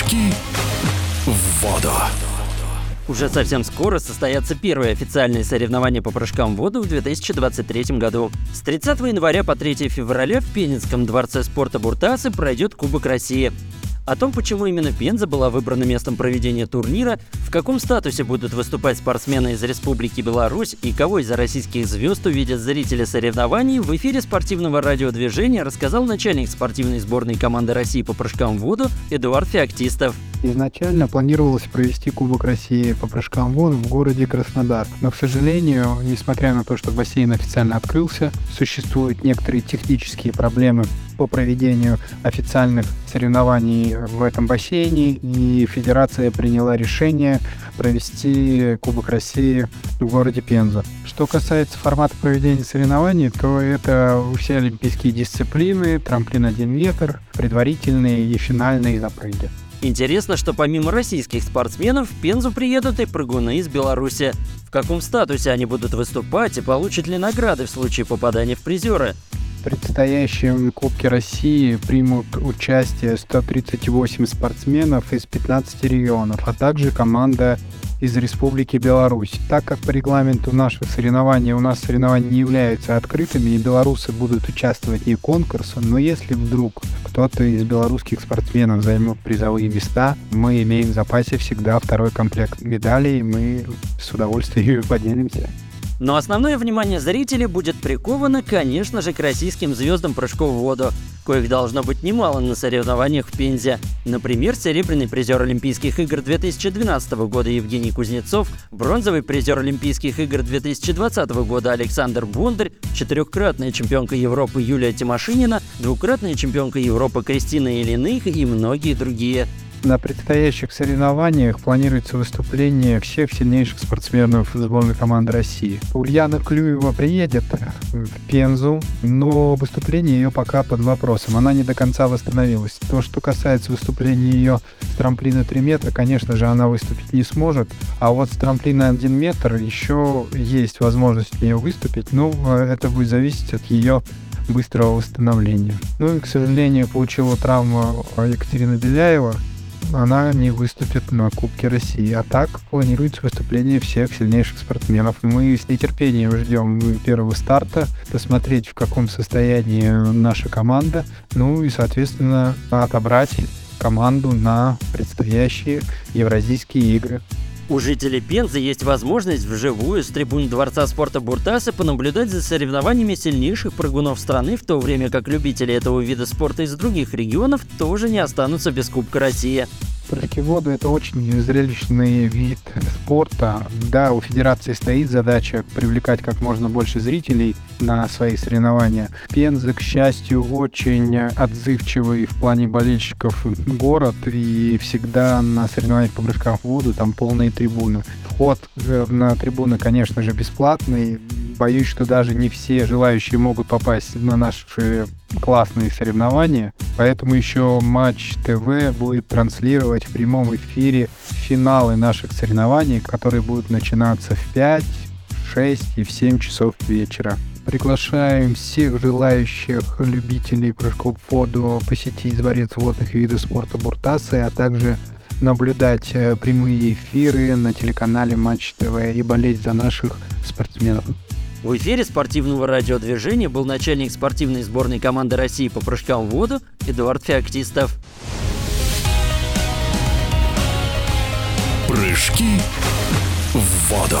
Прыжки в воду. Уже совсем скоро состоятся первые официальные соревнования по прыжкам в воду в 2023 году. С 30 января по 3 февраля в Пенинском дворце спорта Буртасы пройдет Кубок России. О том, почему именно Пенза была выбрана местом проведения турнира, в каком статусе будут выступать спортсмены из Республики Беларусь и кого из российских звезд увидят зрители соревнований, в эфире спортивного радиодвижения рассказал начальник спортивной сборной команды России по прыжкам в воду Эдуард Феоктистов. Изначально планировалось провести Кубок России по прыжкам в воду в городе Краснодар. Но, к сожалению, несмотря на то, что бассейн официально открылся, существуют некоторые технические проблемы по проведению официальных соревнований в этом бассейне, и федерация приняла решение провести Кубок России в городе Пенза. Что касается формата проведения соревнований, то это все олимпийские дисциплины, трамплин 1 метр, предварительные и финальные запрыги. Интересно, что помимо российских спортсменов в Пензу приедут и прыгуны из Беларуси. В каком статусе они будут выступать и получат ли награды в случае попадания в призеры? В предстоящем Кубке России примут участие 138 спортсменов из 15 регионов, а также команда из Республики Беларусь. Так как по регламенту нашего соревнования у нас соревнования не являются открытыми, и белорусы будут участвовать не конкурсом, но если вдруг кто-то из белорусских спортсменов займет призовые места, мы имеем в запасе всегда второй комплект медалей, и мы с удовольствием поделимся. Но основное внимание зрителей будет приковано, конечно же, к российским звездам прыжков в воду, коих должно быть немало на соревнованиях в Пензе. Например, серебряный призер Олимпийских игр 2012 года Евгений Кузнецов, бронзовый призер Олимпийских игр 2020 года Александр Бондарь, четырехкратная чемпионка Европы Юлия Тимошинина, двукратная чемпионка Европы Кристина Ильиных и многие другие. На предстоящих соревнованиях планируется выступление всех сильнейших спортсменов сборной команды России. Ульяна Клюева приедет в Пензу, но выступление ее пока под вопросом. Она не до конца восстановилась. То, что касается выступления ее с трамплина 3 метра, конечно же, она выступить не сможет. А вот с трамплина 1 метр еще есть возможность у нее выступить, но это будет зависеть от ее быстрого восстановления. Ну и, к сожалению, получила травму Екатерина Беляева, она не выступит на Кубке России. А так планируется выступление всех сильнейших спортсменов. Мы с нетерпением ждем первого старта, посмотреть, в каком состоянии наша команда, ну и, соответственно, отобрать команду на предстоящие Евразийские игры. У жителей Пензы есть возможность вживую с трибун Дворца спорта Буртаса понаблюдать за соревнованиями сильнейших прыгунов страны, в то время как любители этого вида спорта из других регионов тоже не останутся без Кубка России. Прыжки в воду – это очень зрелищный вид спорта. Да, у федерации стоит задача привлекать как можно больше зрителей на свои соревнования. Пенза, к счастью, очень отзывчивый в плане болельщиков город, и всегда на соревнованиях по прыжкам в воду там полные трибуны. Вход на трибуны, конечно же, бесплатный, боюсь, что даже не все желающие могут попасть на наши классные соревнования. Поэтому еще Матч ТВ будет транслировать в прямом эфире финалы наших соревнований, которые будут начинаться в 5, 6 и в 7 часов вечера. Приглашаем всех желающих любителей прыжков в воду посетить дворец водных видов спорта Буртасы, а также наблюдать э, прямые эфиры на телеканале Матч ТВ и болеть за наших спортсменов. В эфире спортивного радиодвижения был начальник спортивной сборной команды России по прыжкам в воду Эдуард Феоктистов. Прыжки в воду.